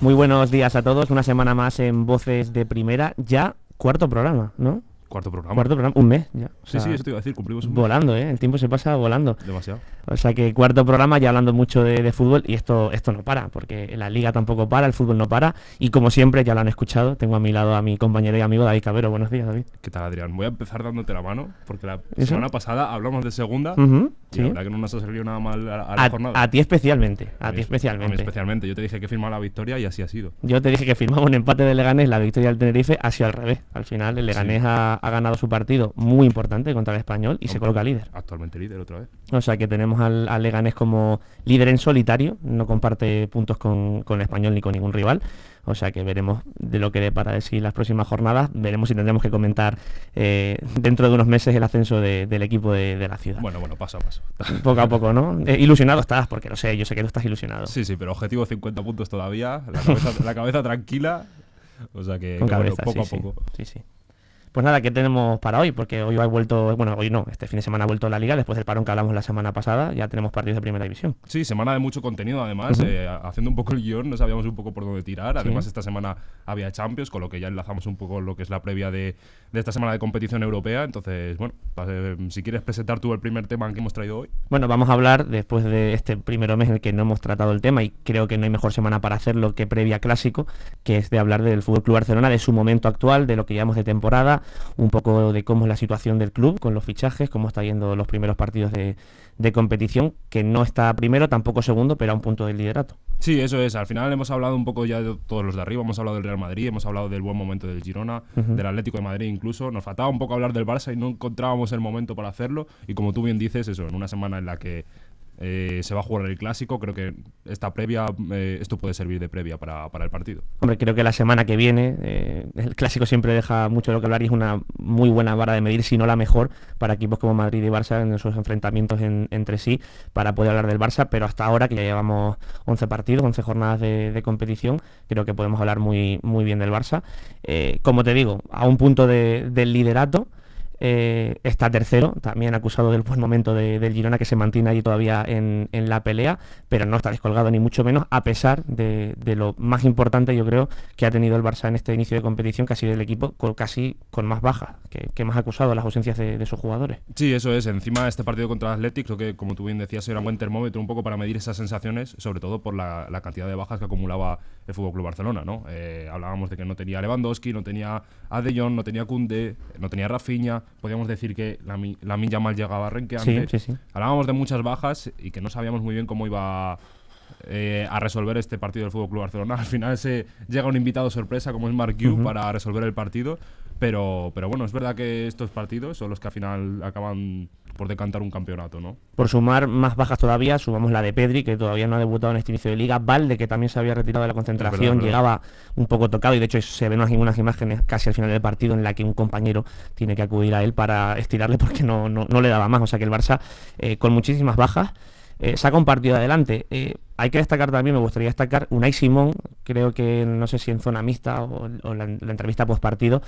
Muy buenos días a todos, una semana más en Voces de Primera, ya cuarto programa, ¿no? Cuarto programa. Cuarto programa, un mes ya. O Sí, sea, sí, eso te iba a decir, cumplimos un mes. Volando, ¿eh? El tiempo se pasa volando. Demasiado. O sea que cuarto programa ya hablando mucho de, de fútbol y esto, esto no para, porque la liga tampoco para, el fútbol no para y como siempre ya lo han escuchado, tengo a mi lado a mi compañero y amigo David Cabero. Buenos días, David. ¿Qué tal, Adrián? Voy a empezar dándote la mano, porque la ¿Eso? semana pasada hablamos de segunda y sí. la verdad que no nos ha salido nada mal a, a la A, jornada. a ti especialmente, a, A ti especialmente. A mí especialmente. Yo te dije que firmaba la victoria y así ha sido. Yo te dije que firmaba un empate de Leganés, la victoria del Tenerife ha sido al revés. Al final el Leganés ha, ha ganado su partido muy importante contra el Español y se coloca líder. Actualmente líder otra vez. O sea que tenemos al, al Leganés como líder en solitario, no comparte puntos con, con el Español ni con ningún rival. O sea que veremos de lo que dé para decir las próximas jornadas. Veremos si tendremos que comentar eh, dentro de unos meses el ascenso de- del equipo de, de la ciudad. Bueno, bueno, paso a paso. Poco a poco, ¿no? Eh, ilusionado estás, porque lo sé, yo sé que tú estás ilusionado. sí, sí, pero objetivo 50 puntos todavía. La cabeza, la cabeza tranquila. O sea que, con que bueno, cabeza, poco sí, a poco. Sí, sí. Pues nada, ¿qué tenemos para hoy? Porque hoy ha vuelto, bueno, hoy no, este fin de semana ha vuelto la liga, después del parón que hablamos la semana pasada, ya tenemos partidos de primera división. Sí, semana de mucho contenido además, eh, haciendo un poco el guion, no sabíamos un poco por dónde tirar. Sí. Además, esta semana había Champions, con lo que ya enlazamos un poco lo que es la previa de, de esta semana de competición europea. Entonces, bueno, eh, si quieres presentar tú el primer tema que hemos traído hoy. Bueno, vamos a hablar después de este primer mes en el que no hemos tratado el tema y creo que no hay mejor semana para hacerlo que previa clásico, que es de hablar del Fútbol Club Barcelona, de su momento actual, de lo que llevamos de temporada, un poco de cómo es la situación del club con los fichajes, cómo está yendo los primeros partidos de, de competición, que no está primero, tampoco segundo, pero a un punto del liderato. Sí, eso es. Al final hemos hablado un poco ya de todos los de arriba. Hemos hablado del Real Madrid, hemos hablado del buen momento del Girona, del Atlético de Madrid incluso. Nos faltaba un poco hablar del Barça y no encontrábamos el momento para hacerlo. Y como tú bien dices, eso, en una semana en la que eh, se va a jugar el clásico, creo que esta previa, eh, esto puede servir de previa para, para el partido. Hombre, creo que la semana que viene, eh, el clásico siempre deja mucho de lo que hablar y es una muy buena vara de medir, si no la mejor, para equipos como Madrid y Barça en esos enfrentamientos en- entre sí, para poder hablar del Barça, pero hasta ahora, que ya llevamos 11 partidos, 11 jornadas de, competición, creo que podemos hablar muy, muy bien del Barça. Eh, como te digo, a un punto de- del liderato, eh, está tercero, también acusado del buen momento de- del Girona que se mantiene ahí todavía en, en la pelea, pero no está descolgado ni mucho menos, a pesar de, de lo más importante yo creo que ha tenido el Barça en este inicio de competición, que ha sido el equipo casi con más bajas, que, que más acusado las ausencias de, de sus jugadores. Sí, eso es. Encima este partido contra el creo que como tú bien decías, era un buen termómetro un poco para medir esas sensaciones, sobre todo por la, la cantidad de bajas que acumulaba el Fútbol Club Barcelona, ¿no? Eh, hablábamos de que no tenía Lewandowski, no tenía a De Jong, no tenía Kunde, no tenía Rafinha. Podíamos decir que la, la Minja mal llegaba renqueante. Sí, sí, sí. Hablábamos de muchas bajas y que no sabíamos muy bien cómo iba eh, a resolver este partido del Fútbol Club Barcelona. Al final se llega un invitado sorpresa como es Mark Yu para resolver el partido. Pero, pero bueno, es verdad que estos partidos son los que al final acaban por decantar un campeonato, ¿no? Por sumar más bajas todavía, sumamos la de Pedri, que todavía no ha debutado en este inicio de liga, Valde, que también se había retirado de la concentración, Es verdad, es verdad. llegaba un poco tocado y de hecho se ven unas, unas imágenes casi al final del partido en la que un compañero tiene que acudir a él para estirarle porque no, no, no le daba más. O sea que el Barça, eh, con muchísimas bajas, eh, saca un partido adelante. Eh, hay que destacar también, me gustaría destacar, Unai Simón, creo que no sé si en zona mixta o, o la, entrevista post partido,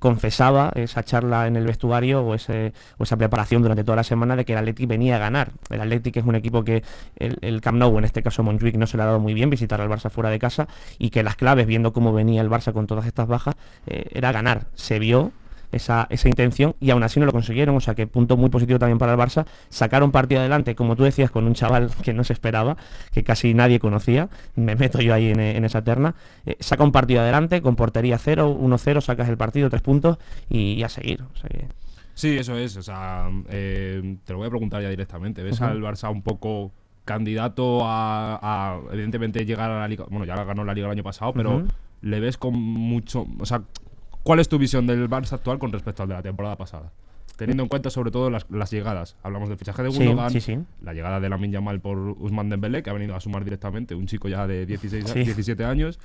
confesaba esa charla en el vestuario o, esa preparación durante toda la semana de que el Athletic venía a ganar. El Athletic es un equipo que el, el Camp Nou, en este caso Montjuic, no se le ha dado muy bien visitar al Barça fuera de casa y que las claves, viendo cómo venía el Barça con todas estas bajas, eh, era ganar. Se vio esa, esa intención y aún así no lo consiguieron, o sea que punto muy positivo también para el Barça, sacaron partido adelante, como tú decías, con un chaval que no se esperaba, que casi nadie conocía, me meto yo ahí en, en esa terna, eh, saca un partido adelante, con portería 0, 1-0, sacas el partido, tres puntos y, y a seguir. O sea que... Sí, eso es. O sea, eh, te lo voy a preguntar ya directamente. ¿Ves al Barça un poco candidato a, a, evidentemente, llegar a la Liga? Bueno, ya ganó la Liga el año pasado, pero le ves con mucho... O sea, ¿cuál es tu visión del Barça actual con respecto al de la temporada pasada? Teniendo en cuenta sobre todo las, las llegadas. Hablamos del fichaje de Sí, Gundogan, sí, sí. la llegada de Lamin Yamal por Usman Dembélé, que ha venido a sumar directamente, un chico ya de 16, a- Sí. 17 años.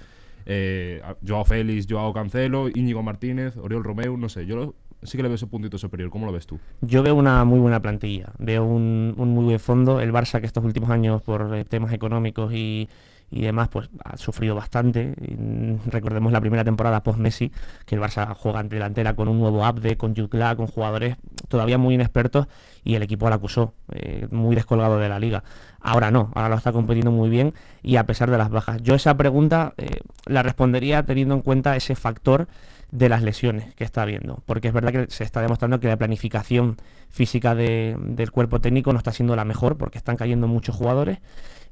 Eh, Joao Félix, Joao Cancelo, Íñigo Martínez, Oriol Romeu, no sé, yo lo- sí que le veo ese puntito superior. ¿Cómo lo ves tú? Yo veo una muy buena plantilla, veo un, un muy buen fondo. El Barça que estos últimos años por eh, temas económicos y, y demás, pues ha sufrido bastante. Mm, recordemos la primera temporada post-Messi, que el Barça juega en delantera con un nuevo Abde, con Jutla, con jugadores todavía muy inexpertos y el equipo la acusó, eh, muy descolgado de la liga. Ahora no, ahora lo está compitiendo muy bien y a pesar de las bajas. Yo esa pregunta eh, la respondería teniendo en cuenta ese factor de las lesiones que está habiendo, porque es verdad que se está demostrando que la planificación física del cuerpo técnico no está siendo la mejor, porque están cayendo muchos jugadores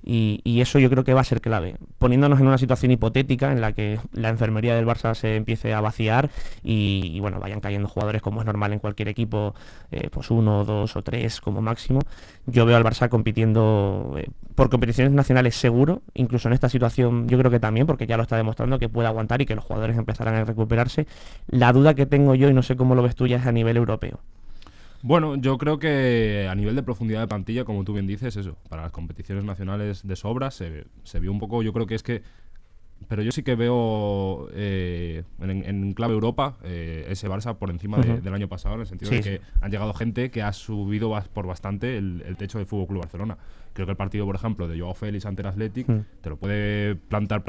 y, eso yo creo que va a ser clave. Poniéndonos en una situación hipotética en la que la enfermería del Barça se empiece a vaciar y, bueno, vayan cayendo jugadores como es normal en cualquier equipo, eh, pues uno, dos o tres como máximo. Yo veo al Barça compitiendo eh, por competiciones nacionales seguro, incluso en esta situación yo creo que también, porque ya lo está demostrando que puede aguantar y que los jugadores empezarán a recuperarse. La duda que tengo yo, y no sé cómo lo ves tú ya, es a nivel europeo. Bueno, yo creo que a nivel de profundidad de plantilla, como tú bien dices, eso, para las competiciones nacionales de sobra se, vio un poco, yo creo que es que pero yo sí que veo eh, en, clave Europa eh, ese Barça por encima del año pasado, en el sentido de que han llegado gente que ha subido por bastante el, techo del Fútbol Club Barcelona. Creo que el partido, por ejemplo, de Joao Félix ante el Athletic mm. te lo puede plantar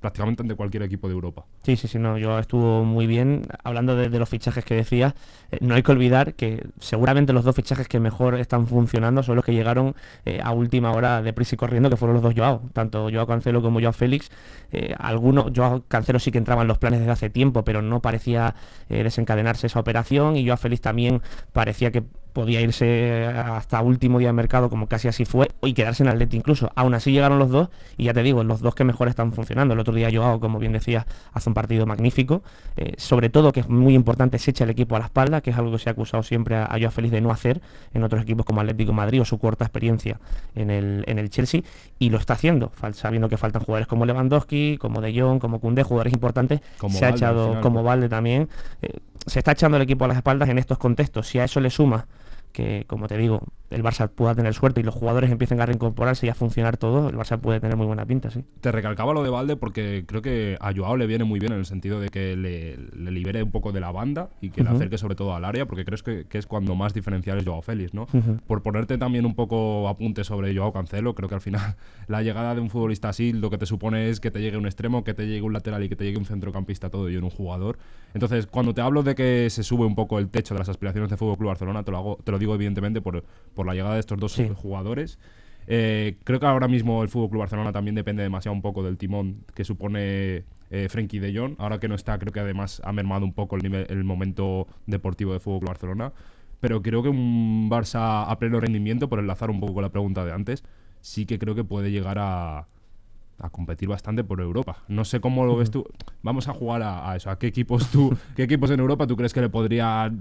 prácticamente ante cualquier equipo de Europa. Sí, sí, sí, no, yo estuvo muy bien. Hablando de, los fichajes que decías, eh, no hay que olvidar que seguramente los dos fichajes que mejor están funcionando son los que llegaron eh, a última hora de prisa y corriendo, que fueron los dos Joao, tanto Joao Cancelo como Joao Félix. Eh, algunos, Joao Cancelo sí que entraba en los planes desde hace tiempo, pero no parecía desencadenarse esa operación, y Joao Félix también parecía que podía irse hasta último día de mercado, como casi así fue, y quedarse en Atleti incluso. Aún así llegaron los dos, y ya te digo, los dos que mejor están funcionando. El otro día Joao, como bien decía, hace un partido magnífico. Eh, sobre todo, que es muy importante, se echa el equipo a la espalda, que es algo que se ha acusado siempre a, Joao Félix de no hacer en otros equipos como Atlético Madrid o su corta experiencia en el, en el Chelsea, y lo está haciendo, sabiendo que faltan jugadores como Lewandowski, como De Jong, como Koundé, jugadores importantes. se ha echado, como Valde también. Eh, se está echando el equipo a las espaldas en estos contextos. Si a eso le suma que, como te digo, el Barça pueda tener suerte y los jugadores empiecen a reincorporarse y a funcionar todo, el Barça puede tener muy buena pinta, sí. Te recalcaba lo de Valde porque creo que a Joao le viene muy bien en el sentido de que le, libere un poco de la banda y que le acerque sobre todo al área, porque crees que, es cuando más diferencial es Joao Félix, ¿no? Por ponerte también un poco apunte sobre Joao Cancelo, creo que al final la llegada de un futbolista así lo que te supone es que te llegue un extremo, que te llegue un lateral y que te llegue un centrocampista todo y en un jugador. Entonces, cuando te hablo de que se sube un poco el techo de las aspiraciones de Fútbol Club Barcelona, te lo hago, te lo digo evidentemente por, por la llegada de estos dos jugadores. Eh, creo que ahora mismo el Fútbol Club Barcelona también depende demasiado un poco del timón que supone eh, Frenkie de Jong. Ahora que no está, creo que además ha mermado un poco el, nivel, el momento deportivo de Fútbol Club Barcelona. Pero creo que un Barça a pleno rendimiento, por enlazar un poco con la pregunta de antes, sí que creo que puede llegar a, a competir bastante por Europa. No sé cómo lo ves tú. Vamos a jugar a, a, eso. ¿A qué equipos tú, qué equipos en Europa tú crees que le podría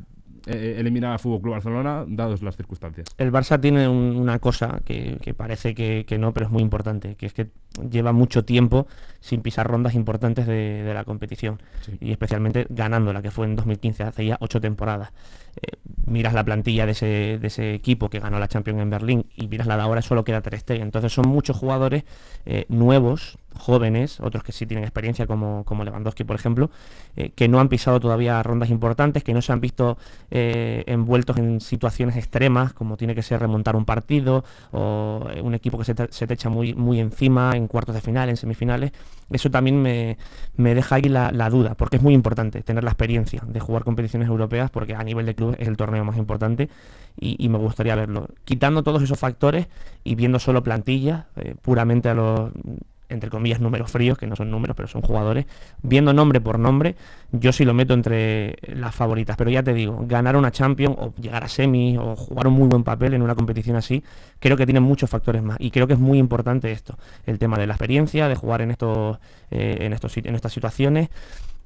eh, eliminar al Fútbol Club Barcelona, dadas las circunstancias. El Barça tiene una cosa que, parece que, no, pero es muy importante, que es que lleva mucho tiempo sin pisar rondas importantes de, la competición y especialmente ganando la que fue en 2015, hace ya ocho temporadas. Eh, miras la plantilla de ese, de ese, equipo que ganó la Champions en Berlín y miras la de ahora, solo queda Ter Stegen. Entonces son muchos jugadores eh, nuevos jóvenes, otros que sí tienen experiencia como, como Lewandowski, por ejemplo, eh, que no han pisado todavía rondas importantes, que no se han visto envueltos en situaciones extremas, como tiene que ser remontar un partido o un equipo que se te, se te, echa muy, muy encima en cuartos de final, en semifinales. Eso también me, deja ahí la, duda, porque es muy importante tener la experiencia de jugar competiciones europeas, porque a nivel de club es el torneo más importante y, me gustaría verlo. Quitando todos esos factores y viendo solo plantillas, puramente a los entre comillas, números fríos, que no son números, pero son jugadores, viendo nombre por nombre, yo sí lo meto entre las favoritas. Pero ya te digo, ganar una Champions o llegar a semi o jugar un muy buen papel en una competición así, creo que tiene muchos factores más. Y creo que es muy importante esto, el tema de la experiencia, de jugar en, estos, eh, en, estos, en estas situaciones.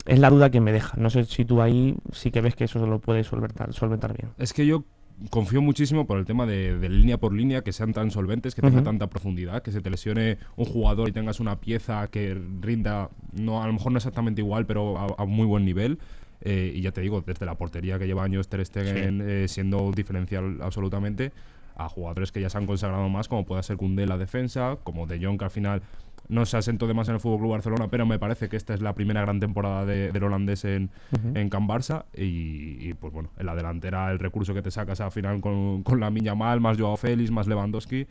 Es la duda que me deja. No sé si tú ahí sí que ves que eso lo puedes solventar, solventar bien. Es que yo confío muchísimo por el tema de, línea por línea, que sean tan solventes, que tengan tanta profundidad, que se te lesione un jugador y tengas una pieza que rinda, no a lo mejor no exactamente igual, pero a, muy buen nivel. Eh, y ya te digo, desde la portería que lleva años Ter Stegen eh, siendo diferencial absolutamente, a jugadores que ya se han consagrado más, como puede ser Koundé la defensa, como De Jong, que al final no se asentó de más en el Fútbol Club Barcelona, pero me parece que esta es la primera gran temporada del holandés en, en Can Barça. Y, pues bueno, en la delantera, el recurso que te sacas al final con, con la Miña Mal, más Joao Félix, más Lewandowski.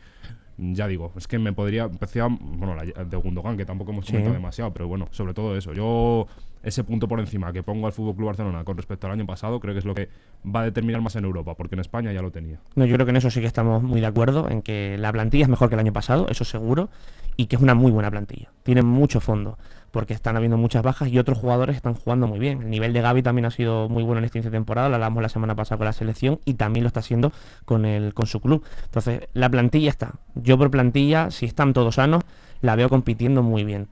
Ya digo, es que me podría. Empecé bueno, la de Gundogan, que tampoco hemos comentado demasiado, pero bueno, sobre todo eso. Yo, ese punto por encima que pongo al Fútbol Club Barcelona con respecto al año pasado, creo que es lo que va a determinar más en Europa, porque en España ya lo tenía. No, yo creo que en eso sí que estamos muy de acuerdo, en que la plantilla es mejor que el año pasado, eso seguro, y que es una muy buena plantilla. Tiene mucho fondo porque están habiendo muchas bajas y otros jugadores están jugando muy bien. El nivel de Gaby también ha sido muy bueno en esta inicio de temporada, lo hablamos la semana pasada con la selección y también lo está haciendo con, el, con su club. Entonces, la plantilla está. Yo por plantilla, si están todos sanos, la veo compitiendo muy bien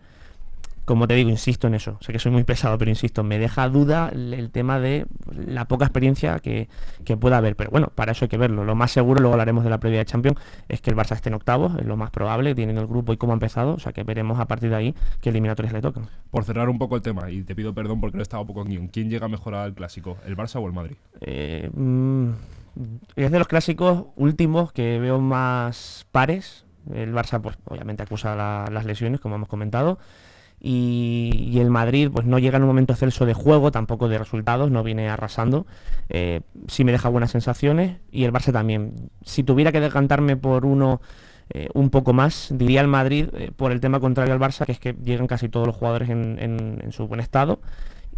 como te digo, insisto en eso. Sé que soy muy pesado, pero insisto, me deja duda el, tema de la poca experiencia que, pueda haber. Pero bueno, para eso hay que verlo. Lo más seguro, luego hablaremos de la previa de Champions, es que el Barça esté en octavos, es lo más probable, tienen el grupo y cómo ha empezado. O sea que veremos a partir de ahí qué eliminatorias le tocan. Por cerrar un poco el tema, y te pido perdón porque no he estado poco en guion, ¿quién llega mejor al clásico? ¿El Barça o el Madrid? Eh, mm, es de los clásicos últimos que veo más pares. El Barça, pues obviamente acusa las lesiones, como hemos comentado y, el Madrid pues no llega en un momento celso de juego, tampoco de resultados, no viene arrasando, eh, sí me deja buenas sensaciones y el Barça también. Si tuviera que decantarme por uno eh, un poco más, diría el Madrid eh, por el tema contrario al Barça, que es que llegan casi todos los jugadores en su buen estado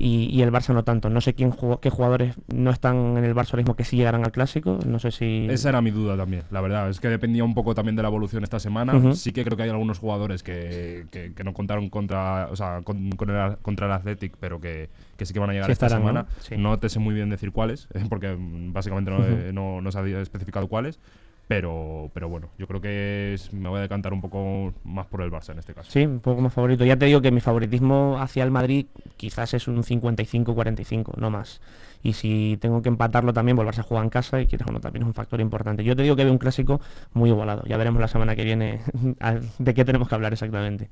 y, el Barça no tanto. No sé quién qué jugadores no están en el Barça mismo que sí llegarán al clásico. No sé si. Esa era mi duda también, la verdad. Es que dependía un poco también de la evolución esta semana. Sí que creo que hay algunos jugadores que, que, no contaron contra, o sea, con, el, contra el Athletic, pero que, que, sí que van a llegar esta semana. ¿no? te sé muy bien decir cuáles, porque básicamente no, no, no se ha especificado cuáles. Pero, pero bueno, yo creo que me voy a decantar un poco más por el Barça en este caso. Sí, un poco más favorito. Ya te digo que mi favoritismo hacia el Madrid quizás es un 55-45, no más. Y si tengo que empatarlo también, volverse a jugar en casa y quieres o no, también es un factor importante. Yo te digo que veo un clásico muy igualado. Ya veremos la semana que viene de qué tenemos que hablar exactamente.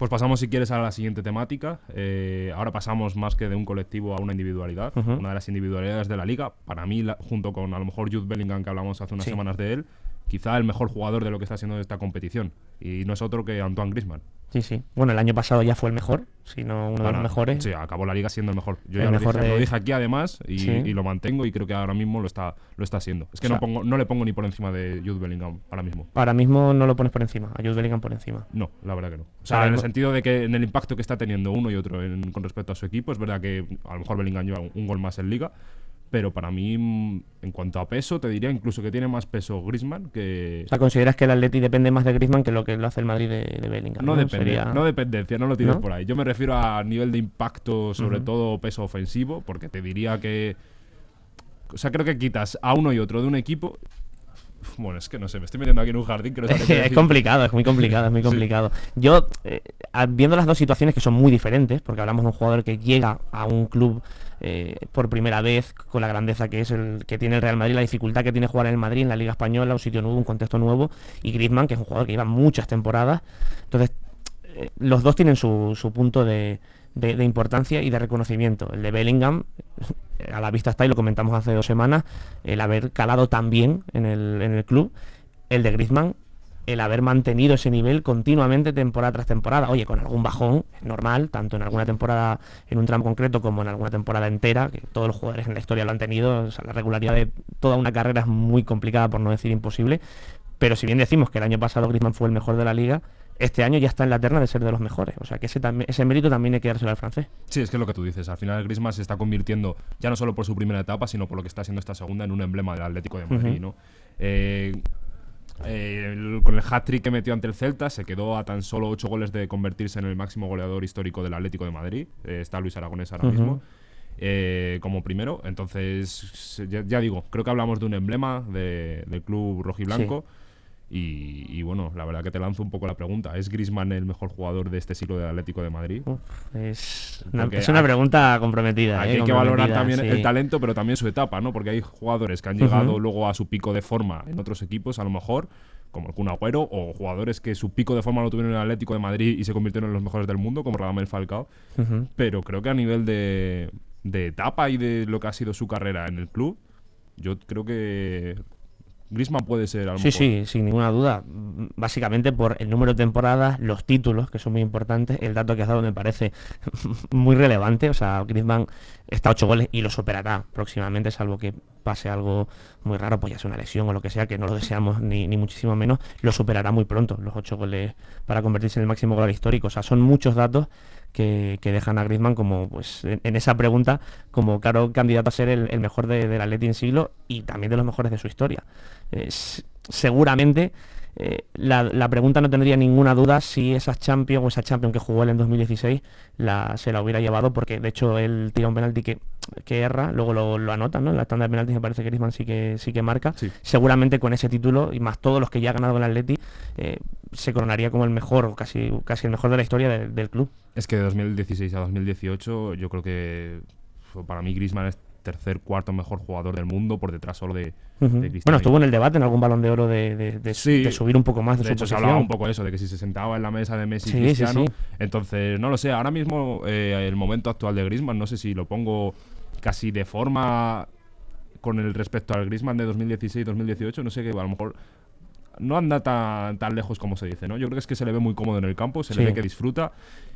Pues pasamos, si quieres, a la siguiente temática. Eh, ahora pasamos más que de un colectivo a una individualidad. Una de las individualidades de la liga. Para mí, junto con a lo mejor Jude Bellingham, que hablamos hace unas semanas de él, quizá el mejor jugador de lo que está haciendo esta competición. Y no es otro que Antoine Grisman. Sí, sí. Bueno, el año pasado ya fue el mejor, si no uno de los mejores. Sí, acabó la liga siendo el mejor. Yo ya lo, dije, aquí además y, lo mantengo y creo que ahora mismo lo está, lo está haciendo. Es que no, pongo, no le pongo ni por encima de Jude Bellingham ahora mismo. Ahora mismo no lo pones por encima, a Jude Bellingham por encima. No, la verdad que no. O sea, en el sentido de que en el impacto que está teniendo uno y otro con respecto a su equipo, es verdad que a lo mejor Bellingham lleva un gol más en liga, pero para mí, mm, en cuanto a peso, te diría incluso que tiene más peso Grisman que... O sea, ¿consideras que el Atleti depende más de Grisman que lo que lo hace el Madrid de, Bellingham? No, Depende, no dependencia, no lo tienes por ahí. Yo me refiero a nivel de impacto, sobre todo peso ofensivo, porque te diría que... O sea, creo que quitas a uno y otro de un equipo bueno, es que no sé, me estoy metiendo aquí en un jardín que no Es complicado, es muy complicado, es muy complicado. Yo, eh, viendo las dos situaciones que son muy diferentes, porque hablamos de un jugador que llega a un club eh, por primera vez con la grandeza que es el que tiene el Real Madrid, la dificultad que tiene jugar en el Madrid, en la Liga Española, un sitio nuevo, un contexto nuevo, y Griezmann, que es un jugador que lleva muchas temporadas. Entonces, eh, los dos tienen su, punto de, importancia y de reconocimiento. El de Bellingham, a la vista está, y lo comentamos hace dos semanas, el haber calado tan bien en el, en el club. El de Griezmann, el haber mantenido ese nivel continuamente temporada tras temporada. Oye, con algún bajón, es normal, tanto en alguna temporada, en un tramo concreto, como en alguna temporada entera, que todos los jugadores en la historia lo han tenido. la regularidad de toda una carrera es muy complicada, por no decir imposible. Pero si bien decimos que el año pasado Griezmann fue el mejor de la liga, este año ya está en la terna de ser de los mejores. O sea que ese, ese mérito también hay que dárselo al francés. Sí, es que es lo que tú dices. Al final Griezmann se está convirtiendo, ya no solo por su primera etapa, sino por lo que está haciendo esta segunda, en un emblema del Atlético de Madrid. ¿no? Eh, eh, con el hat-trick que metió ante el Celta, se quedó a tan solo 8 goles de convertirse en el máximo goleador histórico del Atlético de Madrid. Eh, está Luis Aragonés ahora mismo. Eh, como primero, entonces ya, digo, creo que hablamos de un emblema del club rojiblanco. Y, bueno, la verdad que te lanzo un poco la pregunta. ¿Es Grisman el mejor jugador de este siglo del Atlético de Madrid? es, una, pregunta comprometida. hay que valorar también el talento, pero también su etapa, ¿no? Porque hay jugadores que han llegado luego a su pico de forma en otros equipos, a lo mejor, como el Kun Agüero, o jugadores que su pico de forma lo tuvieron en el Atlético de Madrid y se convirtieron en los mejores del mundo, como Radamel Falcao. Pero creo que a nivel de, de etapa y de lo que ha sido su carrera en el club, yo creo que Griezmann puede ser a lo Sí, mejor. sí, sin ninguna duda. Básicamente por el número de temporadas, los títulos, que son muy importantes, el dato que has dado me parece muy relevante. O sea, Griezmann está a 8 goles y lo superará próximamente, salvo que pase algo muy raro, pues ya sea una lesión o lo que sea, que no lo deseamos ni, ni muchísimo menos, lo superará muy pronto, los 8 goles para convertirse en el máximo goleador histórico. O sea, son muchos datos que, que dejan a Griezmann como, pues, en, en esa pregunta, como claro candidato a ser el, el mejor de, del Atleti en siglo y también de los mejores de su historia. Es- seguramente eh, la, la pregunta no tendría ninguna duda si esa Champions o esa Champions que jugó él en 2016 la, se la hubiera llevado porque de hecho él tira un penalti que, que erra, luego lo, lo anota, ¿no? En la tanda de penaltis me parece que Griezmann sí que, sí que marca. Sí. Seguramente con ese título y más todos los que ya ha ganado con el Atleti eh, se coronaría como el mejor o casi, casi el mejor de la historia de- del club. Es que de 2016 a 2018 yo creo que para mí Griezmann es tercer, cuarto mejor jugador del mundo por detrás solo de, Cristiano. Bueno, estuvo en el debate en algún balón de oro de, de- de- Sí. de subir un poco más de, su hecho, se posición. hablaba un poco de eso, de que si se sentaba en la mesa de Messi Sí, y Cristiano. sí. Entonces, no lo sé, ahora mismo eh, el momento actual de Griezmann, no sé si lo pongo casi de forma con el respecto al Griezmann de 2016-2018, no sé que a lo mejor no anda tan, tan lejos como se dice, ¿no? Yo creo que es que se le ve muy cómodo en el campo, se le ve que disfruta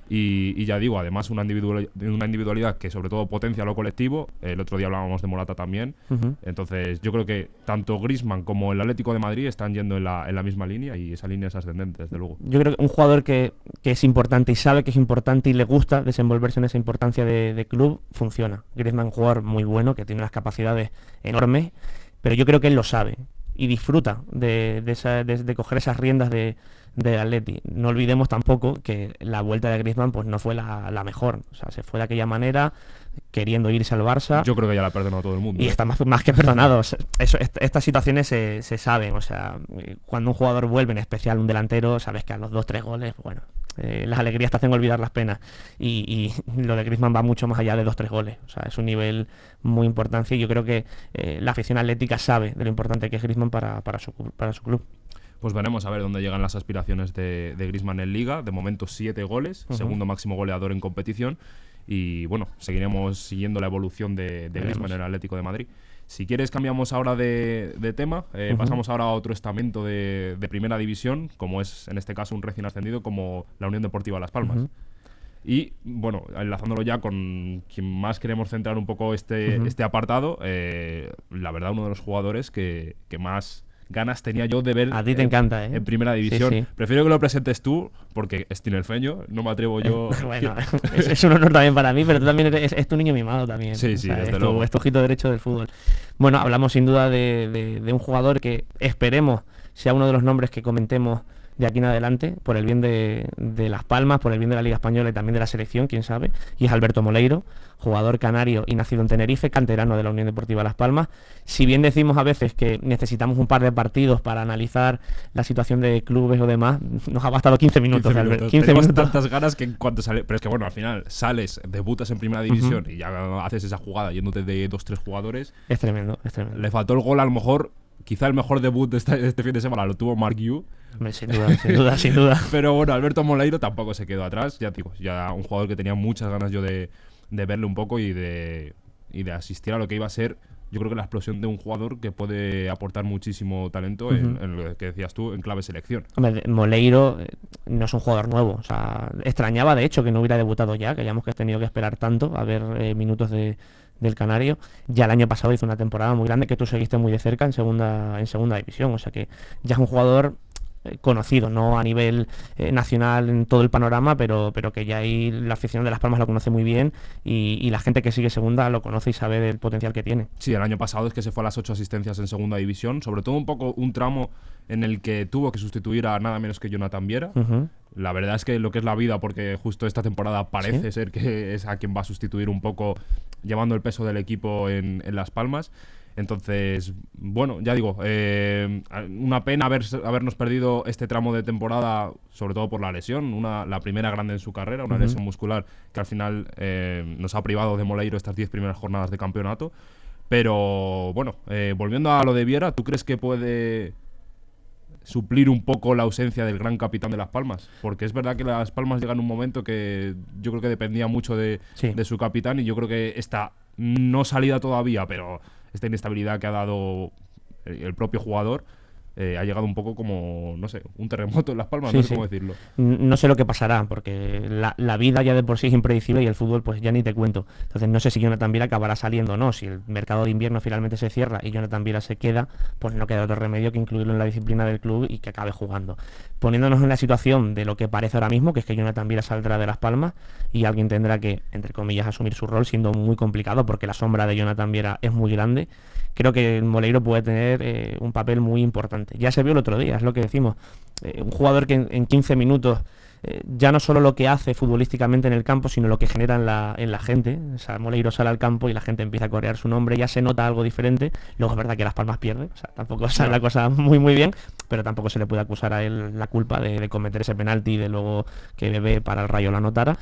y, y ya digo, además una, individual- una individualidad que sobre todo potencia lo colectivo. El otro día hablábamos de Morata también. Entonces, yo creo que tanto Griezmann como el Atlético de Madrid están yendo en la, en la misma línea y esa línea es ascendente, desde luego. Yo creo que un jugador que, que es importante y sabe que es importante y le gusta desenvolverse en esa importancia de, de club, funciona. Griezmann es un jugador muy bueno, que tiene unas capacidades enormes, pero yo creo que él lo sabe y disfruta de, de, esa- de- de coger esas riendas de, del Atleti. No olvidemos tampoco que la vuelta de Griezmann pues no fue la, la mejor. O sea, se fue de aquella manera, queriendo irse al Barça. Yo creo que ya la ha perdonado todo el mundo. Y ¿eh? está más, más que perdonado. Eso- est- estas situaciones se, se saben. O sea, cuando un jugador vuelve, en especial un delantero, sabes que a los dos, tres goles, bueno, eh, las alegrías te hacen olvidar las penas. Y, y lo de Griezmann va mucho más allá de dos, tres goles. O sea, es un nivel muy importante y yo creo que eh, la afición atlética sabe de lo importante que es Griezmann para, para, su, para su club. Pues veremos a ver dónde llegan las aspiraciones de, de Griezmann en Liga. De momento, siete goles, segundo máximo goleador en competición. Y bueno, seguiremos siguiendo la evolución de, de. Griezmann en el Atlético de Madrid. Si quieres, cambiamos ahora de, de tema. eh. Pasamos ahora a otro estamento de, de primera división, como es en este caso un recién ascendido, como la Unión Deportiva Las Palmas. Y bueno, enlazándolo ya con quien más queremos centrar un poco este, este apartado, eh, la verdad, uno de los jugadores que, que más ganas tenía yo de ver A ti te en- encanta, ¿eh? en primera división. sí. Prefiero que lo presentes tú, porque es tinerfeño, no me atrevo yo. bueno, es, es un honor también para mí, pero tú también eres, es tu niño mimado también. Sí, sí, desde es, tu, luego. es tu ojito derecho del fútbol. Bueno, hablamos sin duda de, de- de un jugador que esperemos sea uno de los nombres que comentemos de aquí en adelante, por el bien de, de Las Palmas, por el bien de la Liga Española y también de la selección, quién sabe, y es Alberto Moleiro, jugador canario y nacido en Tenerife, canterano de la Unión Deportiva Las Palmas. Si bien decimos a veces que necesitamos un par de partidos para analizar la situación de clubes o demás, nos ha bastado 15 minutos. 15 de Albert- minutos. 15 Teníamos minutos. tantas ganas que en cuanto sale. Pero es que bueno, al final sales, debutas en primera división y ya haces esa jugada yéndote de dos, tres jugadores. Es tremendo, es tremendo. Le faltó el gol, a lo mejor. Quizá el mejor debut de este, de este fin de semana lo tuvo Mark Yu. Sin duda, sin duda, sin duda. Pero bueno, Alberto Moleiro tampoco se quedó atrás. Ya digo, ya un jugador que tenía muchas ganas yo de, de verle un poco y de, y de asistir a lo que iba a ser. Yo creo que la explosión de un jugador que puede aportar muchísimo talento en, lo que decías tú, en clave selección. Hombre, Moleiro eh, no es un jugador nuevo. O sea, extrañaba de hecho que no hubiera debutado ya, que hayamos que tenido que esperar tanto a ver eh, minutos de, del Canario. Ya el año pasado hizo una temporada muy grande que tú seguiste muy de cerca en segunda, en segunda división. O sea que ya es un jugador conocido, no a nivel eh, nacional en todo el panorama, pero, pero que ya ahí la afición de Las Palmas lo conoce muy bien y, y la gente que sigue segunda lo conoce y sabe del potencial que tiene. Sí, el año pasado es que se fue a las ocho asistencias en segunda división, sobre todo un poco un tramo en el que tuvo que sustituir a nada menos que Jonathan Viera. Ujú. La verdad es que lo que es la vida, porque justo esta temporada parece Sí. ser que es a quien va a sustituir un poco llevando el peso del equipo en, en Las Palmas. Entonces, bueno, ya digo, eh, una pena haber, habernos perdido este tramo de temporada, sobre todo por la lesión, una, la primera grande en su carrera, una lesión muscular que al final eh, nos ha privado de Moleiro estas 10 primeras jornadas de campeonato. Pero bueno, eh, volviendo a lo de Viera, ¿tú crees que puede suplir un poco la ausencia del gran capitán de Las Palmas? Porque es verdad que Las Palmas llega en un momento que yo creo que dependía mucho de, Sí. de su capitán y yo creo que esta no salida todavía, pero esta inestabilidad que ha dado el propio jugador eh, ha llegado un poco como, no sé, un terremoto en Las Palmas, no sé cómo decirlo. No sé lo que pasará, porque la, vida ya de por sí es impredecible y el fútbol pues ya ni te cuento. Entonces no sé si Jonathan Viera acabará saliendo o no. Si el mercado de invierno finalmente se cierra y Jonathan Viera se queda, pues no queda otro remedio que incluirlo en la disciplina del club y que acabe jugando. Poniéndonos en la situación de lo que parece ahora mismo, que es que Jonathan Viera saldrá de Las Palmas y alguien tendrá que, entre comillas, asumir su rol, siendo muy complicado porque la sombra de Jonathan Viera es muy grande creo que Moleiro puede tener eh, un papel muy importante. Ya se vio el otro día, es lo que decimos. Eh, un jugador que en, 15 minutos eh, ya no solo lo que hace futbolísticamente en el campo, sino lo que genera en la, en la gente. O sea, Moleiro sale al campo y la gente empieza a corear su nombre, ya se nota algo diferente. Luego es verdad que Las Palmas pierde, o sea, tampoco sale la cosa muy muy bien, pero tampoco se le puede acusar a él la culpa de, cometer ese penalti y de luego que Bebé para el Rayo la notara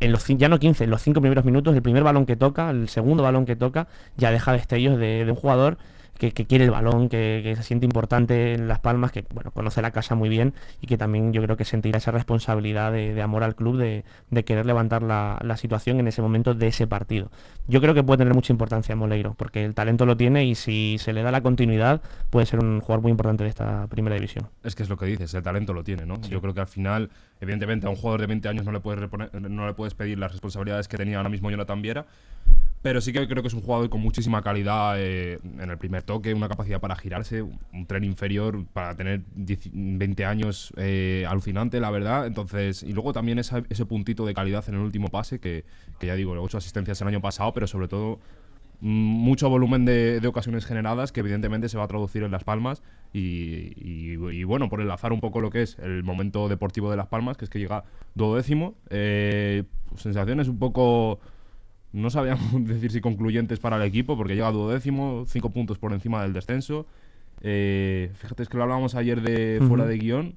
en los ya no 15, en los 5 primeros minutos, el primer balón que toca, el segundo balón que toca, ya deja destellos de, de un jugador que, quiere el balón, que, se siente importante en Las Palmas, que bueno, conoce la casa muy bien y que también yo creo que sentirá esa responsabilidad de, amor al club, de, querer levantar la, situación en ese momento de ese partido. Yo creo que puede tener mucha importancia Moleiro, porque el talento lo tiene y si se le da la continuidad puede ser un jugador muy importante de esta primera división. Es que es lo que dices, el talento lo tiene, ¿no? Yo creo que al final, evidentemente a un jugador de 20 años no le puedes, no le puedes pedir las responsabilidades que tenía ahora mismo Jonathan Viera, pero sí que creo que es un jugador con muchísima calidad eh, en el primer toque, una capacidad para girarse, un tren inferior para tener 20 años eh, alucinante, la verdad. Entonces, y luego también ese puntito de calidad en el último pase, que, ya digo, ocho asistencias el año pasado, pero sobre todo mucho volumen de, ocasiones generadas que evidentemente se va a traducir en Las Palmas y, bueno, por enlazar un poco lo que es el momento deportivo de Las Palmas, que es que llega duodécimo, eh, sensaciones un poco no sabíamos decir si concluyentes para el equipo, porque llega duodécimo, cinco puntos por encima del descenso. Eh, fíjate, es que lo hablábamos ayer de fuera de guion.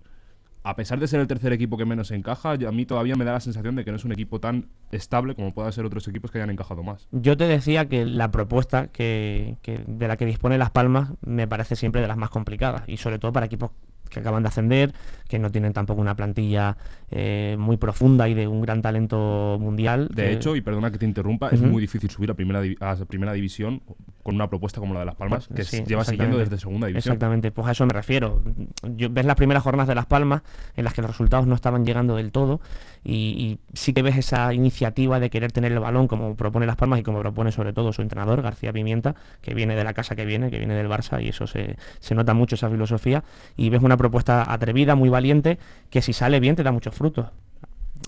A pesar de ser el tercer equipo que menos encaja, a mí todavía me da la sensación de que no es un equipo tan estable como puedan ser otros equipos que hayan encajado más. Yo te decía que la propuesta que, de la que dispone Las Palmas me parece siempre de las más complicadas, y sobre todo para equipos que acaban de ascender, que no tienen tampoco una plantilla eh, muy profunda y de un gran talento mundial. De hecho, y perdona que te interrumpa, es muy difícil subir a primera, a primera división con una propuesta como la de Las Palmas, pues, que lleva siguiendo desde segunda división. Exactamente, pues a eso me refiero. Yo, ves las primeras jornadas de Las Palmas en las que los resultados no estaban llegando del todo y, sí que ves esa iniciativa de querer tener el balón como propone Las Palmas y como propone sobre todo su entrenador, García Pimienta, que viene de la casa que viene, que viene del Barça y eso se, se nota mucho esa filosofía y ves una propuesta atrevida, muy valiente, que si sale bien te da muchos frutos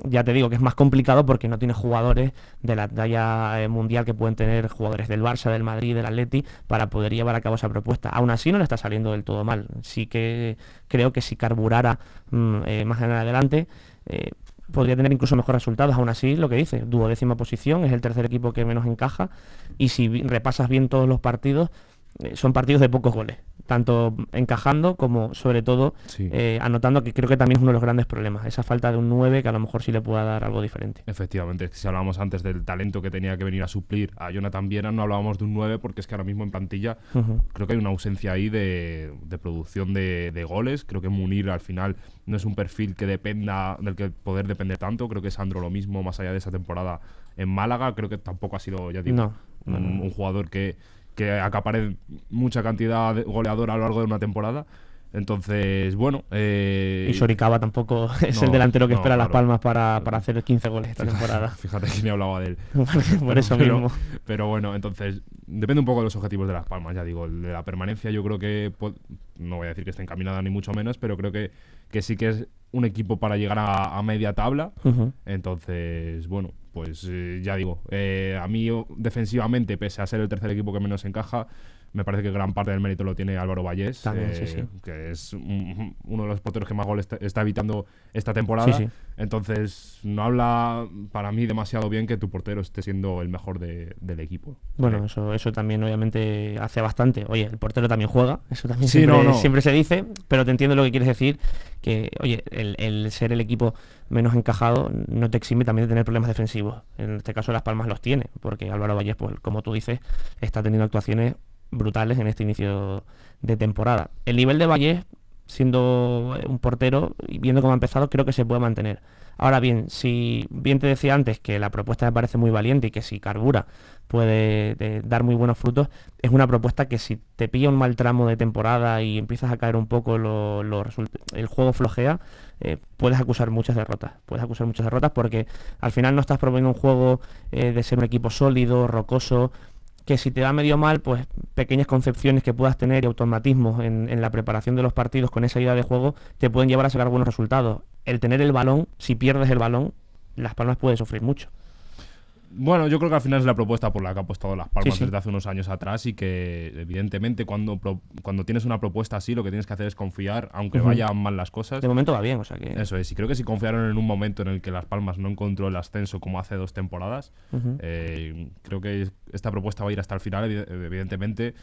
ya te digo que es más complicado porque no tiene jugadores de la talla eh, mundial que pueden tener jugadores del Barça, del Madrid, del Atleti para poder llevar a cabo esa propuesta. Aún así no le está saliendo del todo mal. Sí que creo que si carburara mm, eh, más en adelante eh, podría tener incluso mejores resultados. Aún así, lo que dice, duodécima posición, es el tercer equipo que menos encaja y si repasas bien todos los partidos, son partidos de pocos goles tanto encajando como sobre todo eh, anotando que creo que también es uno de los grandes problemas, esa falta de un 9 que a lo mejor sí le pueda dar algo diferente. Efectivamente, si hablábamos antes del talento que tenía que venir a suplir a Jonathan Viera, no hablábamos de un 9 porque es que ahora mismo en plantilla creo que hay una ausencia ahí de, producción de, goles, creo que Munir al final no es un perfil que dependa del que poder depender tanto, creo que Sandro lo mismo más allá de esa temporada en Málaga, creo que tampoco ha sido, ya digo, un jugador que que acapare mucha cantidad de goleadora a lo largo de una temporada. Entonces, bueno. Eh, y Soricaba tampoco es el delantero que espera las palmas para, para, hacer 15 goles esta temporada. Fíjate que ni hablaba de él. Por eso mismo. Pero bueno, entonces, depende un poco de los objetivos de las palmas, ya digo. El de la permanencia, yo creo que. No voy a decir que esté encaminada ni mucho menos, pero creo que, que sí que es un equipo para llegar a, media tabla. Entonces, bueno, pues eh, ya digo, eh, a mí defensivamente, pese a ser el tercer equipo que menos encaja, me parece que gran parte del mérito lo tiene Álvaro Vallés, eh, que es uno de los porteros que más goles está, evitando esta temporada. Entonces, no habla para mí demasiado bien que tu portero esté siendo el mejor del equipo. Bueno, eso, eso también obviamente hace bastante. Oye, el portero también juega, eso también siempre, siempre, se dice, pero te entiendo lo que quieres decir, que, oye, el, ser el equipo menos encajado no te exime también de tener problemas defensivos. En este caso Las Palmas los tiene, porque Álvaro Vallés, pues como tú dices, está teniendo actuaciones brutales en este inicio de temporada. El nivel de Valle siendo un portero y viendo cómo ha empezado, creo que se puede mantener. Ahora bien, si bien te decía antes que la propuesta me parece muy valiente y que si carbura puede eh, dar muy buenos frutos, es una propuesta que si te pilla un mal tramo de temporada y empiezas a caer un poco lo, el juego flojea, eh, puedes acusar muchas derrotas. Puedes acusar muchas derrotas porque al final no estás proponiendo un juego eh, de ser un equipo sólido, rocoso, que si te va medio mal, pues pequeñas concepciones que puedas tener y automatismos en, la preparación de los partidos con esa idea de juego te pueden llevar a sacar buenos resultados. El tener el balón, si pierdes el balón, Las Palmas puede sufrir mucho. Bueno, yo creo que al final es la propuesta por la que ha apostado Las Palmas desde hace unos años atrás y que evidentemente cuando, cuando tienes una propuesta así lo que tienes que hacer es confiar, aunque vayan mal las cosas. De momento va bien, o sea que... Eso es, y creo que si confiaron en un momento en el que Las Palmas no encontró el ascenso como hace dos temporadas, eh, creo que esta propuesta va a ir hasta el final, evidentemente.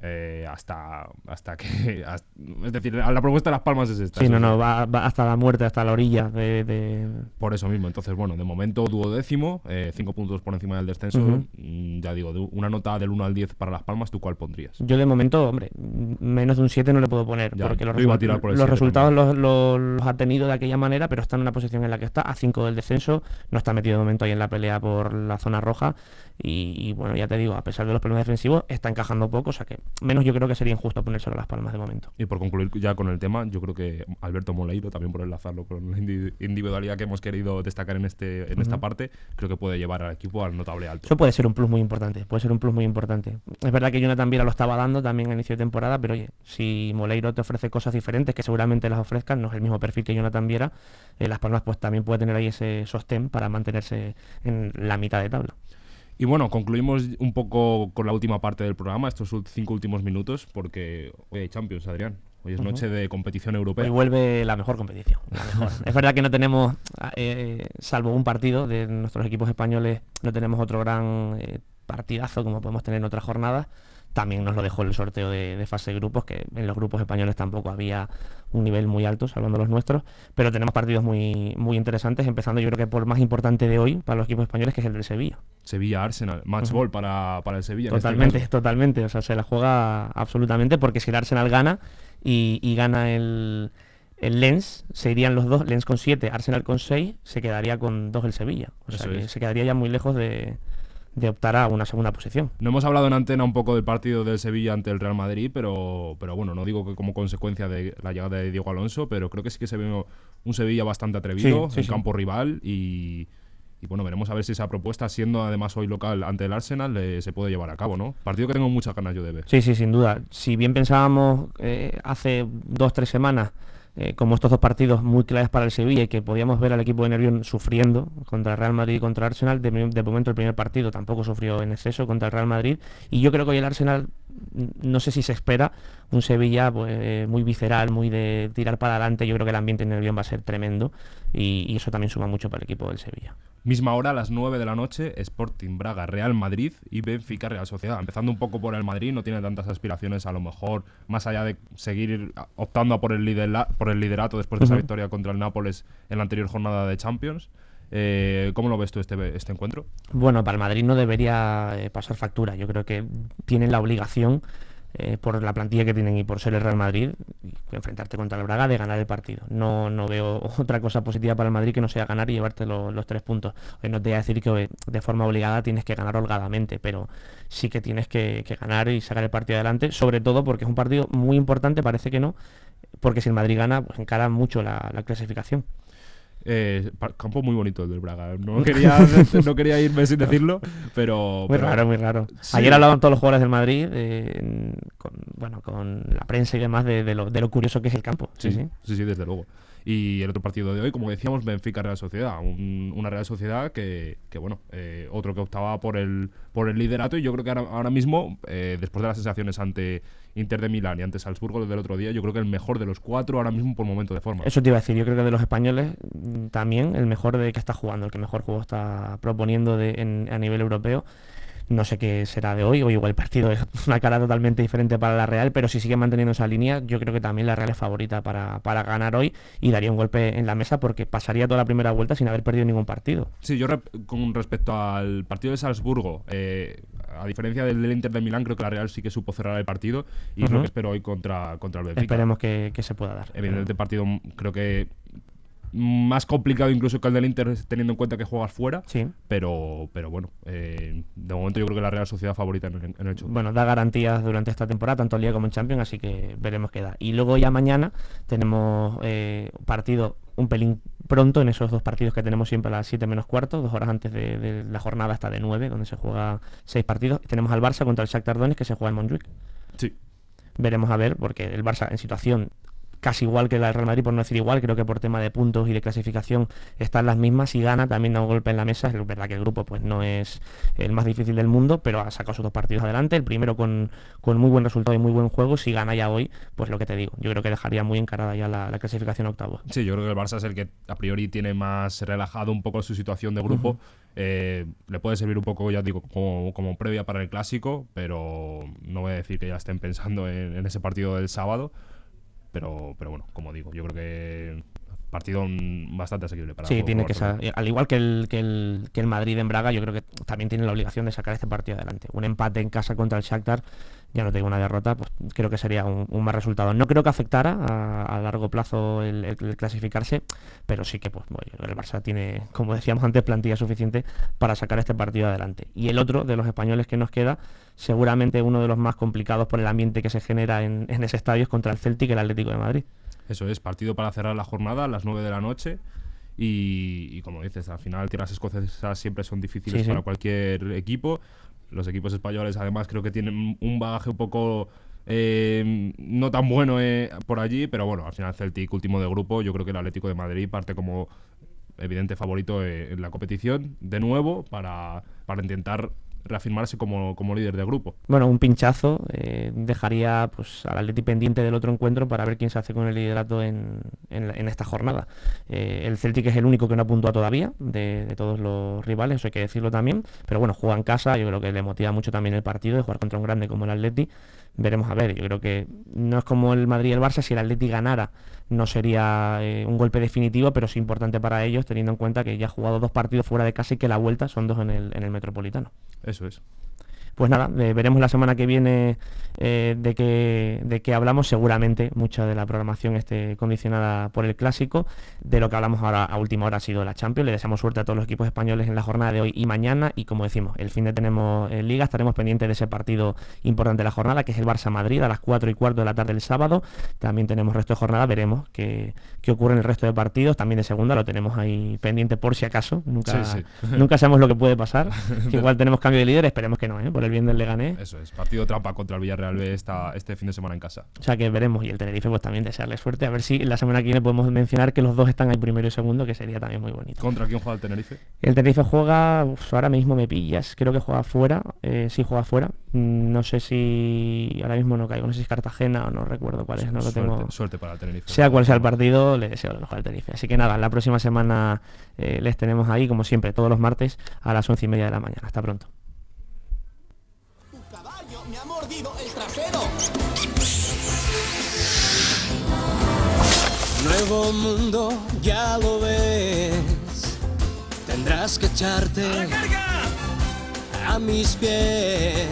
Eh, hasta, hasta que. es decir, la propuesta de Las Palmas es esta. Sí, no, no, va, hasta la muerte, hasta la orilla de, Por eso mismo. Entonces, bueno, de momento duodécimo, eh, cinco puntos por encima del descenso. Mm, ya digo, de una nota del 1 al 10 para Las Palmas, ¿tú cuál pondrías? Yo de momento, hombre, menos de un 7 no le puedo poner. porque los, los resultados los, ha tenido de aquella manera, pero está en una posición en la que está, a 5 del descenso. No está metido de momento ahí en la pelea por la zona roja. Y, bueno, ya te digo, a pesar de los problemas defensivos, está encajando poco, o sea que menos yo creo que sería injusto ponérselo a las palmas de momento. Y por concluir ya con el tema, yo creo que Alberto Moleiro, también por enlazarlo con la individualidad que hemos querido destacar en, este, en esta parte, creo que puede llevar al equipo al notable alto. Eso puede ser un plus muy importante, puede ser un plus muy importante. Es verdad que Jonathan Viera lo estaba dando también a inicio de temporada, pero oye, si Moleiro te ofrece cosas diferentes, que seguramente las ofrezcan, no es el mismo perfil que Jonathan Viera, eh, Las Palmas pues también puede tener ahí ese sostén para mantenerse en la mitad de tabla. Y bueno, concluimos un poco con la última parte del programa, estos cinco últimos minutos, porque hoy hay Champions, Adrián. Hoy es noche de competición europea. Hoy vuelve la mejor competición. es verdad que no tenemos, eh, salvo un partido de nuestros equipos españoles, no tenemos otro gran eh, partidazo como podemos tener en otras jornadas también nos lo dejó el sorteo de, fase de grupos, que en los grupos españoles tampoco había un nivel muy alto, salvando los nuestros, pero tenemos partidos muy, muy interesantes, empezando yo creo que por más importante de hoy para los equipos españoles, que es el del Sevilla. Sevilla-Arsenal, match ball para, el Sevilla. Este totalmente, totalmente, o sea, se la juega absolutamente, porque si el Arsenal gana y, gana el, el Lens, se irían los dos, Lens con 7, Arsenal con 6, se quedaría con 2 el Sevilla. O sea, que se quedaría ya muy lejos de, de optar a una segunda posición. No hemos hablado en antena un poco del partido del Sevilla ante el Real Madrid, pero, pero bueno, no digo que como consecuencia de la llegada de Diego Alonso, pero creo que sí que se ve un Sevilla bastante atrevido en campo rival y, bueno, veremos a ver si esa propuesta, siendo además hoy local ante el Arsenal, se puede llevar a cabo, ¿no? Partido que tengo muchas ganas yo de ver. Sí, sí, sin duda. Si bien pensábamos eh, hace dos, tres semanas eh, como estos dos partidos muy claves para el Sevilla y que podíamos ver al equipo de Nervión sufriendo contra el Real Madrid y contra el Arsenal, de, momento el primer partido tampoco sufrió en exceso contra el Real Madrid. Y yo creo que hoy el Arsenal no sé si se espera un Sevilla pues, muy visceral, muy de tirar para adelante, yo creo que el ambiente en Nervión va a ser tremendo y, y eso también suma mucho para el equipo del Sevilla. Misma hora, a las 9 de la noche, Sporting Braga, Real Madrid y Benfica Real Sociedad. Empezando un poco por el Madrid, no tiene tantas aspiraciones, a lo mejor, más allá de seguir optando a por el, por el liderato después de esa victoria contra el Nápoles en la anterior jornada de Champions. Eh, ¿Cómo lo ves tú este, este encuentro? Bueno, para el Madrid no debería eh, pasar factura. Yo creo que tienen la obligación eh, por la plantilla que tienen y por ser el Real Madrid, enfrentarte contra el Braga, de ganar el partido. No, no veo otra cosa positiva para el Madrid que no sea ganar y llevarte los tres puntos. Hoy no te voy a decir que de forma obligada tienes que ganar holgadamente, pero sí que tienes que, ganar y sacar el partido adelante, sobre todo porque es un partido muy importante, parece que no, porque si el Madrid gana, pues encara mucho la clasificación. Eh, campo muy bonito el del Braga. No quería, no quería irme sin decirlo, pero. Muy raro, muy raro. Ayer hablaban todos los jugadores del Madrid, eh, con, bueno, con la prensa y demás, de, lo, de, lo, curioso que es el campo. Sí, sí, sí, sí, desde luego. Y el otro partido de hoy, como decíamos, Benfica Real Sociedad. una Real Sociedad que, que bueno, eh, otro que optaba por el, por el liderato. Y yo creo que ahora, mismo, eh, después de las sensaciones ante Inter de Milán y ante Salzburgo del otro día, yo creo que el mejor de los cuatro ahora mismo por momento de forma. Eso te iba a decir, yo creo que de los españoles mm, también el mejor de que está jugando, el que mejor juego está proponiendo de, a nivel europeo. No sé qué será de hoy, o igual el partido es una cara totalmente diferente para la Real, pero si sigue manteniendo esa línea, yo creo que también la Real es favorita para, para ganar hoy y daría un golpe en la mesa porque pasaría toda la primera vuelta sin haber perdido ningún partido. Sí, yo con respecto al partido de Salzburgo, eh, a diferencia del, del, Inter de Milán, creo que la Real sí que supo cerrar el partido y es lo que espero hoy contra, contra el Benfica. Esperemos que, que se pueda dar. Evidentemente, partido creo que más complicado incluso que el del Inter teniendo en cuenta que juegas fuera sí. pero pero bueno eh, de momento yo creo que la Real Sociedad favorita en, en el show. bueno da garantías durante esta temporada tanto en Liga como en Champions así que veremos qué da y luego ya mañana tenemos eh, partido un pelín pronto en esos dos partidos que tenemos siempre a las 7 menos cuarto, dos horas antes de, de la jornada hasta de 9, donde se juega seis partidos. Tenemos al Barça contra el Shakhtar Donetsk que se juega en Montjuic. Sí. Veremos a ver, porque el Barça en situación casi igual que la del Real Madrid, por no decir igual, creo que por tema de puntos y de clasificación están las mismas. Y gana, también da un golpe en la mesa, es verdad que el grupo pues no es el más difícil del mundo, pero ha sacado sus dos partidos adelante, el primero con, con muy buen resultado y muy buen juego, si gana ya hoy, pues lo que te digo, yo creo que dejaría muy encarada ya la, la clasificación a octavos. Sí, yo creo que el Barça es el que a priori tiene más relajado un poco su situación de grupo, uh -huh. eh, le puede servir un poco, ya digo, como, como, previa para el clásico, pero no voy a decir que ya estén pensando en, en ese partido del sábado, pero, pero bueno, como digo, yo creo que partido bastante asequible para Sí, tiene que ser, al igual que el, que, el, que el Madrid en Braga, yo creo que también tiene la obligación de sacar este partido adelante. Un empate en casa contra el Shakhtar, ya no tengo una derrota, pues creo que sería un, un más resultado. No creo que afectara a, a largo plazo el, el, el, clasificarse, pero sí que pues bueno, el Barça tiene, como decíamos antes, plantilla suficiente para sacar este partido adelante. Y el otro de los españoles que nos queda, seguramente uno de los más complicados por el ambiente que se genera en, en ese estadio es contra el Celtic, el Atlético de Madrid. Eso es, partido para cerrar la jornada a las 9 de la noche. Y, y como dices, al final tierras escocesas siempre son difíciles Sí, sí. para cualquier equipo. Los equipos españoles además creo que tienen un bagaje un poco eh, no tan bueno eh, por allí, pero bueno, al final Celtic último de grupo, yo creo que el Atlético de Madrid parte como evidente favorito eh, en la competición de nuevo para, para intentar reafirmarse como, como líder de grupo. Bueno, un pinchazo eh, dejaría pues al Atleti pendiente del otro encuentro para ver quién se hace con el liderato en, en, en esta jornada. Eh, el Celtic es el único que no ha puntuado todavía de, de, todos los rivales, eso hay que decirlo también, pero bueno, juega en casa, yo creo que le motiva mucho también el partido de jugar contra un grande como el Atleti. Veremos a ver, yo creo que no es como el Madrid y el Barça, si el Atleti ganara no sería eh, un golpe definitivo, pero es importante para ellos teniendo en cuenta que ya ha jugado dos partidos fuera de casa y que la vuelta son dos en el, en el Metropolitano. Eso es. Pues nada, eh, veremos la semana que viene eh, de, que, de que hablamos. Seguramente mucha de la programación esté condicionada por el clásico. De lo que hablamos ahora a última hora ha sido la Champions. Le deseamos suerte a todos los equipos españoles en la jornada de hoy y mañana. Y como decimos, el fin de tenemos eh, Liga. Estaremos pendientes de ese partido importante de la jornada, que es el Barça-Madrid a las 4 y cuarto de la tarde del sábado. También tenemos resto de jornada. Veremos qué, qué ocurre en el resto de partidos. También de segunda lo tenemos ahí pendiente por si acaso. Nunca, Sí, sí. nunca sabemos lo que puede pasar. que igual tenemos cambio de líder. Esperemos que no, ¿eh? por el bien del Leganés. Eso es, partido trampa contra el Villarreal B esta, este fin de semana en casa. O sea que veremos. Y el Tenerife, pues también desearle suerte. A ver si la semana que viene podemos mencionar que los dos están ahí primero y segundo, que sería también muy bonito. ¿Contra quién juega el Tenerife? El Tenerife juega, uf, ahora mismo me pillas, creo que juega fuera. Eh, sí, juega fuera. Mm, No sé si ahora mismo no caigo, no sé si es Cartagena o no recuerdo cuál es, no lo tengo. Suerte para el Tenerife. Sea cual sea el partido, le deseo lo mejor al Tenerife. Así que nada, la próxima semana eh, les tenemos ahí, como siempre, todos los martes a las once y media de la mañana. Hasta pronto. Mordido el trasero. Nuevo mundo, ya lo ves. Tendrás que echarte a mis pies.